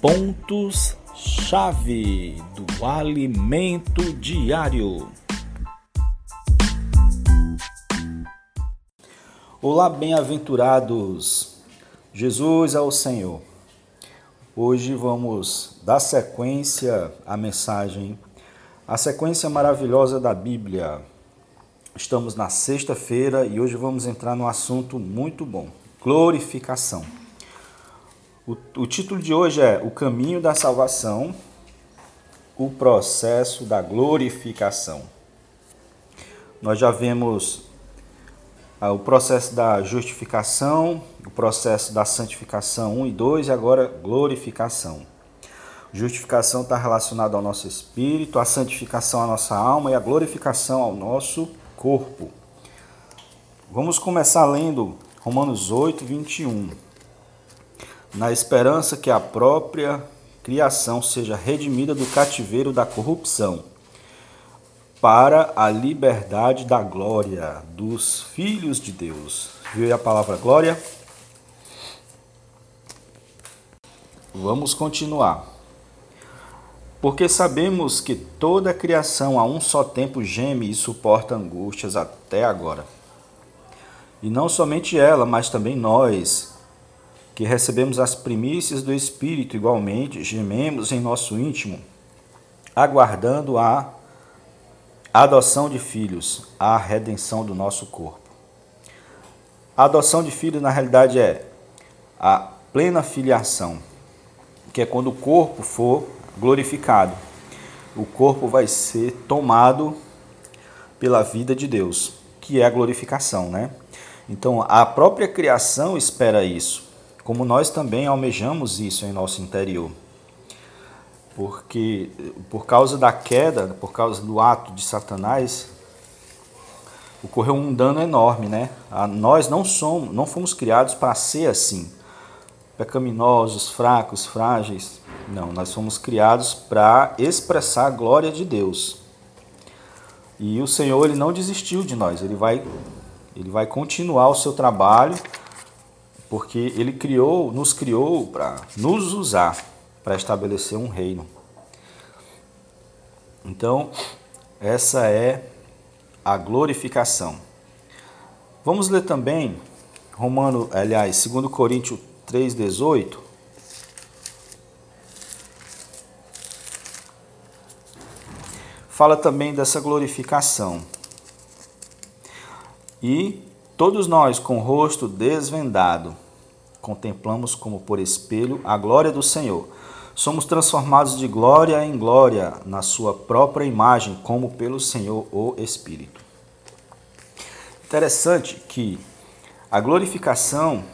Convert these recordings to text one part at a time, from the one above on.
Pontos-chave do alimento diário. Olá, bem-aventurados. Jesus é o Senhor. Hoje vamos dar sequência à mensagem, a sequência maravilhosa da Bíblia. Estamos na sexta-feira e hoje vamos entrar num assunto muito bom: glorificação. O, o título de hoje é O Caminho da Salvação, o processo da glorificação. Nós já vemos ah, o processo da justificação, o processo da santificação 1 e 2 e agora glorificação. Justificação está relacionada ao nosso espírito, a santificação à nossa alma e a glorificação ao nosso corpo. Vamos começar lendo Romanos 8, 21 na esperança que a própria criação seja redimida do cativeiro da corrupção, para a liberdade da glória dos filhos de Deus. Viu a palavra glória? Vamos continuar. Porque sabemos que toda a criação a um só tempo geme e suporta angústias até agora. E não somente ela, mas também nós, que recebemos as primícias do Espírito igualmente, gememos em nosso íntimo, aguardando a adoção de filhos, a redenção do nosso corpo. A adoção de filhos, na realidade, é a plena filiação, que é quando o corpo for glorificado. O corpo vai ser tomado pela vida de Deus, que é a glorificação, né? Então, a própria criação espera isso como nós também almejamos isso em nosso interior. Porque por causa da queda, por causa do ato de Satanás, ocorreu um dano enorme, né? Nós não somos, não fomos criados para ser assim, pecaminosos, fracos, frágeis. Não, nós fomos criados para expressar a glória de Deus. E o Senhor ele não desistiu de nós, ele vai ele vai continuar o seu trabalho porque ele criou, nos criou para nos usar para estabelecer um reino. Então, essa é a glorificação. Vamos ler também Romano, aliás, 2 Coríntios 3:18. Fala também dessa glorificação. E Todos nós, com o rosto desvendado, contemplamos como por espelho a glória do Senhor. Somos transformados de glória em glória na sua própria imagem, como pelo Senhor o Espírito. Interessante que a glorificação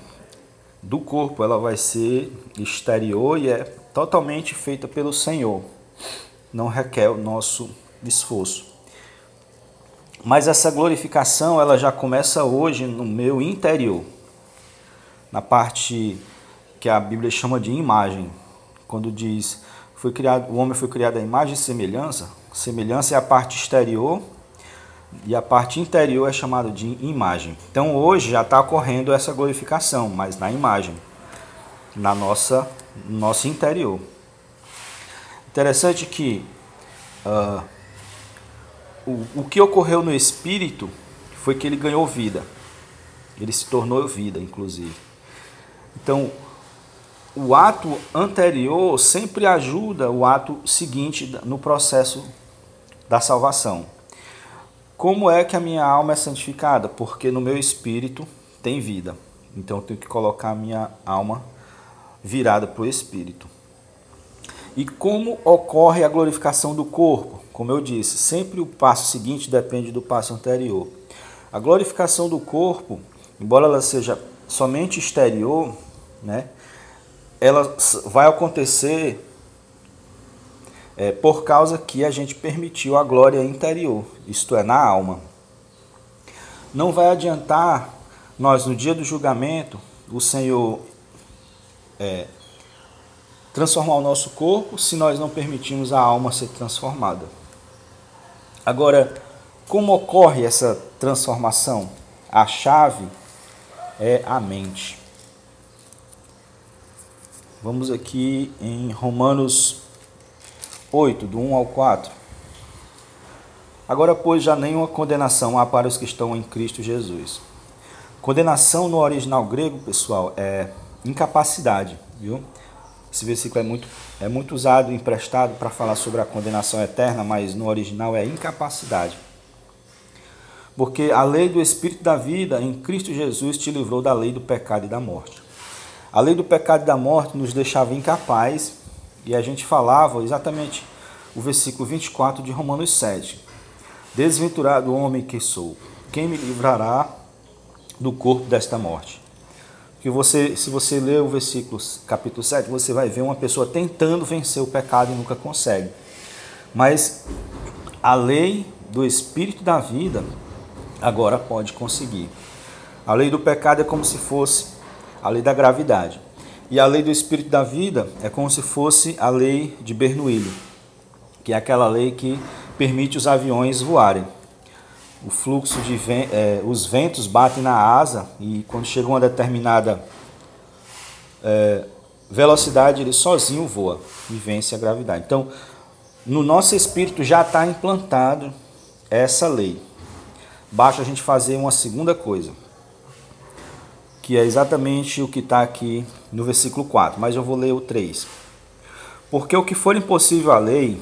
do corpo ela vai ser exterior e é totalmente feita pelo Senhor. Não requer o nosso esforço. Mas essa glorificação ela já começa hoje no meu interior, na parte que a Bíblia chama de imagem, quando diz foi criado, o homem foi criado à imagem e semelhança. Semelhança é a parte exterior e a parte interior é chamada de imagem. Então hoje já está ocorrendo essa glorificação, mas na imagem, na nossa nosso interior. Interessante que uh, o, o que ocorreu no espírito foi que ele ganhou vida. Ele se tornou vida, inclusive. Então, o ato anterior sempre ajuda o ato seguinte no processo da salvação. Como é que a minha alma é santificada? Porque no meu espírito tem vida. Então eu tenho que colocar a minha alma virada para o espírito. E como ocorre a glorificação do corpo? Como eu disse, sempre o passo seguinte depende do passo anterior. A glorificação do corpo, embora ela seja somente exterior, né, ela vai acontecer é, por causa que a gente permitiu a glória interior, isto é, na alma. Não vai adiantar nós, no dia do julgamento, o Senhor é, transformar o nosso corpo se nós não permitirmos a alma ser transformada. Agora, como ocorre essa transformação? A chave é a mente. Vamos aqui em Romanos 8, do 1 ao 4. Agora, pois, já nenhuma condenação há para os que estão em Cristo Jesus. Condenação no original grego, pessoal, é incapacidade, viu? Esse versículo é muito, é muito usado, emprestado para falar sobre a condenação eterna, mas no original é incapacidade. Porque a lei do Espírito da vida em Cristo Jesus te livrou da lei do pecado e da morte. A lei do pecado e da morte nos deixava incapazes, e a gente falava exatamente o versículo 24 de Romanos 7. Desventurado homem que sou, quem me livrará do corpo desta morte? Que você, se você ler o versículo capítulo 7, você vai ver uma pessoa tentando vencer o pecado e nunca consegue. Mas a lei do espírito da vida agora pode conseguir. A lei do pecado é como se fosse a lei da gravidade. E a lei do espírito da vida é como se fosse a lei de Bernoulli, que é aquela lei que permite os aviões voarem o fluxo de é, os ventos batem na asa e quando chega uma determinada é, velocidade ele sozinho voa e vence a gravidade. Então, no nosso espírito já está implantado essa lei. Basta a gente fazer uma segunda coisa, que é exatamente o que está aqui no versículo 4, mas eu vou ler o 3. Porque o que for impossível à lei,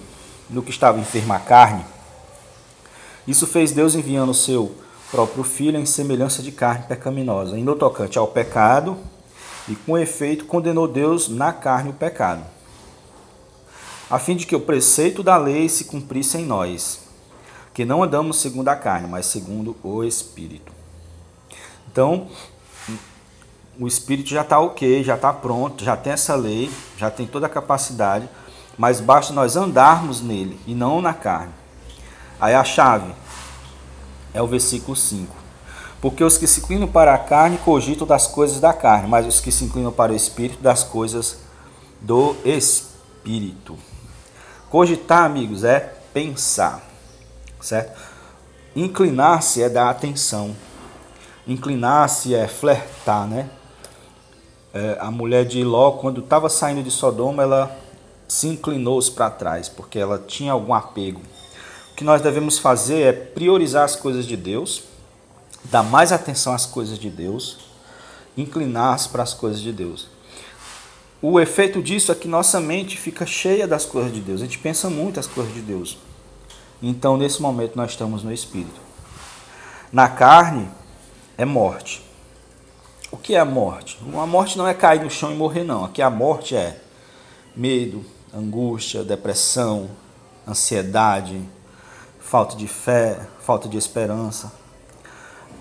no que estava enferma a carne, isso fez Deus enviando o seu próprio Filho em semelhança de carne pecaminosa, em no tocante ao pecado, e com efeito condenou Deus na carne o pecado, a fim de que o preceito da lei se cumprisse em nós, que não andamos segundo a carne, mas segundo o Espírito. Então, o Espírito já está ok, já está pronto, já tem essa lei, já tem toda a capacidade, mas basta nós andarmos nele e não na carne. Aí a chave é o versículo 5. Porque os que se inclinam para a carne cogitam das coisas da carne, mas os que se inclinam para o espírito, das coisas do espírito. Cogitar, amigos, é pensar, certo? Inclinar-se é dar atenção. Inclinar-se é flertar, né? É, a mulher de Ló, quando estava saindo de Sodoma, ela se inclinou-se para trás, porque ela tinha algum apego. Que nós devemos fazer é priorizar as coisas de Deus, dar mais atenção às coisas de Deus, inclinar-se para as coisas de Deus. O efeito disso é que nossa mente fica cheia das coisas de Deus, a gente pensa muito as coisas de Deus. Então, nesse momento, nós estamos no Espírito. Na carne é morte. O que é a morte? A morte não é cair no chão e morrer, não. Aqui a morte é medo, angústia, depressão, ansiedade, falta de fé, falta de esperança.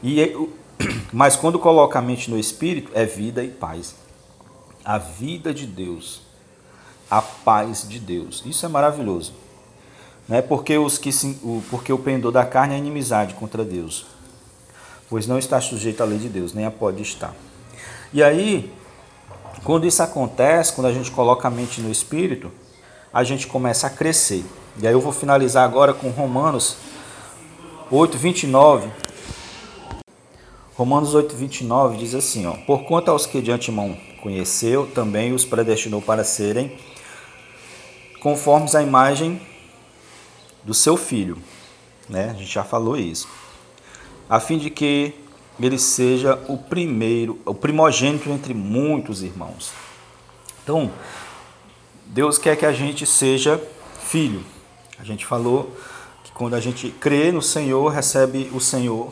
E mas quando coloca a mente no espírito é vida e paz. A vida de Deus, a paz de Deus. Isso é maravilhoso. Né? Porque os que se, porque o pendor da carne é inimizade contra Deus. Pois não está sujeito à lei de Deus, nem a pode estar. E aí, quando isso acontece, quando a gente coloca a mente no espírito, a gente começa a crescer. E aí eu vou finalizar agora com Romanos 8, 29. Romanos 8, 29 diz assim: ó, Por quanto aos que de antemão conheceu, também os predestinou para serem conformes à imagem do seu filho. Né? A gente já falou isso. A fim de que ele seja o primeiro, o primogênito entre muitos irmãos. Então, Deus quer que a gente seja filho. A gente falou que quando a gente crê no Senhor, recebe o Senhor,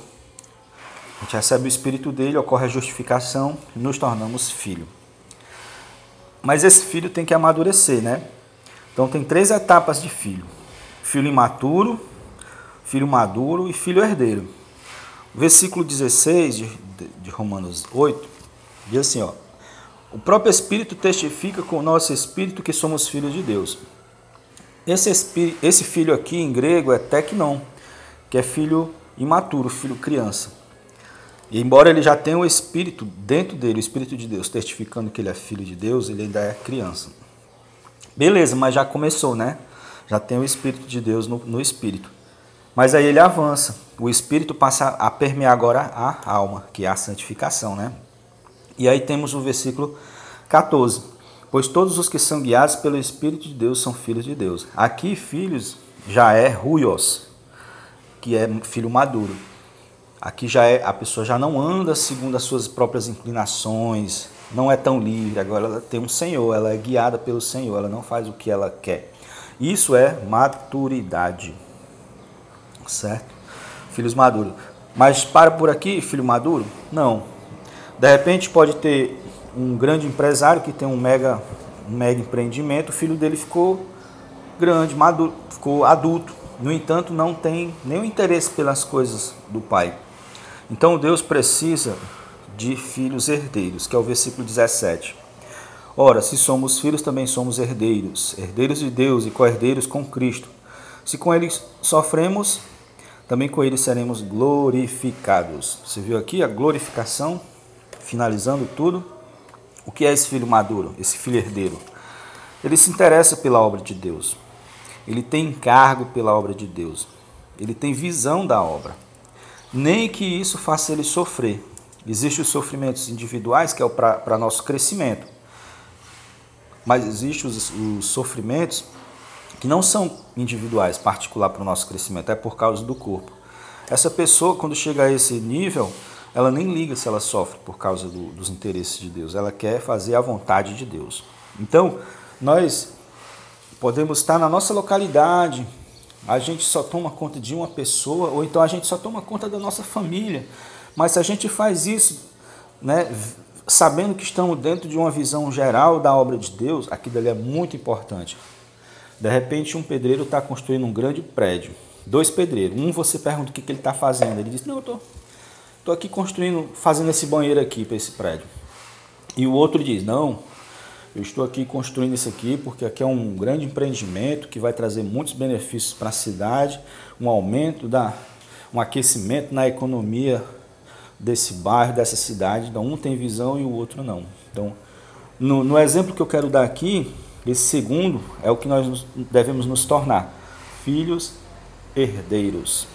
a gente recebe o Espírito dele, ocorre a justificação e nos tornamos filho. Mas esse filho tem que amadurecer, né? Então tem três etapas de filho: filho imaturo, filho maduro e filho herdeiro. O versículo 16 de, de Romanos 8 diz assim: ó, O próprio Espírito testifica com o nosso espírito que somos filhos de Deus. Esse, esse filho aqui em grego é teknon, que é filho imaturo, filho criança. E embora ele já tenha o Espírito dentro dele, o Espírito de Deus, testificando que ele é filho de Deus, ele ainda é criança. Beleza, mas já começou, né? Já tem o Espírito de Deus no, no Espírito. Mas aí ele avança. O Espírito passa a permear agora a alma, que é a santificação, né? E aí temos o versículo 14. Pois todos os que são guiados pelo Espírito de Deus são filhos de Deus. Aqui, filhos já é ruios, que é filho maduro. Aqui já é a pessoa já não anda segundo as suas próprias inclinações, não é tão livre. Agora ela tem um Senhor, ela é guiada pelo Senhor, ela não faz o que ela quer. Isso é maturidade. Certo? Filhos maduros. Mas para por aqui, filho maduro? Não. De repente pode ter um grande empresário que tem um mega, um mega empreendimento, o filho dele ficou grande, maduro, ficou adulto. No entanto, não tem nenhum interesse pelas coisas do pai. Então Deus precisa de filhos herdeiros, que é o versículo 17. Ora, se somos filhos, também somos herdeiros, herdeiros de Deus e co-herdeiros com Cristo. Se com ele sofremos, também com ele seremos glorificados. Você viu aqui a glorificação, finalizando tudo. O que é esse filho maduro, esse filho herdeiro? Ele se interessa pela obra de Deus. Ele tem encargo pela obra de Deus. Ele tem visão da obra. Nem que isso faça ele sofrer. Existem os sofrimentos individuais, que é para nosso crescimento. Mas existem os, os sofrimentos que não são individuais, particular para o nosso crescimento, é por causa do corpo. Essa pessoa, quando chega a esse nível, ela nem liga se ela sofre por causa do, dos interesses de Deus, ela quer fazer a vontade de Deus. Então, nós podemos estar na nossa localidade, a gente só toma conta de uma pessoa, ou então a gente só toma conta da nossa família, mas se a gente faz isso, né, sabendo que estamos dentro de uma visão geral da obra de Deus, aquilo ali é muito importante. De repente, um pedreiro está construindo um grande prédio. Dois pedreiros. Um você pergunta o que, que ele está fazendo. Ele diz: Não, eu estou tô aqui construindo, fazendo esse banheiro aqui para esse prédio. E o outro diz: Não, eu estou aqui construindo isso aqui porque aqui é um grande empreendimento que vai trazer muitos benefícios para a cidade, um aumento da um aquecimento na economia desse bairro, dessa cidade. Então, um tem visão e o outro não. Então, no, no exemplo que eu quero dar aqui, esse segundo é o que nós devemos nos tornar: filhos herdeiros.